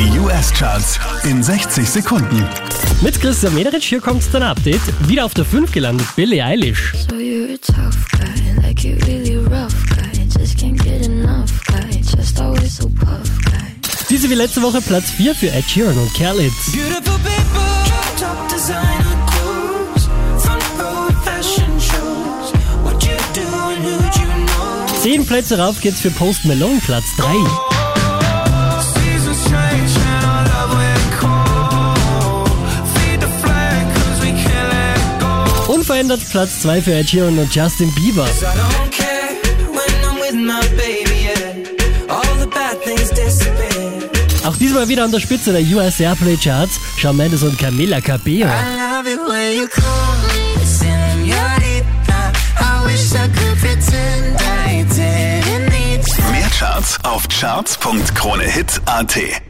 Die US-Charts in 60 Sekunden. Mit Christian Mederich, hier kommt dein Update. Wieder auf der 5 gelandet, Billie Eilish. So you're a tough guy, like you really rough guy. Just can't get enough guy, just always so puff guy. Diese wie letzte Woche Platz 4 für Ed Sheeran und Khalid. Beautiful people, top designer clothes, front row fashion shows. What you do and who'd you know? 10 Plätze rauf geht's für Post Malone, Platz 3. Unverändert Platz 2 für Ed Sheeran und Justin Bieber. Auch diesmal wieder an der Spitze der US Airplay Charts, Shawn Mendes und Camila Cabello. Mehr Charts auf charts.kronehit.at.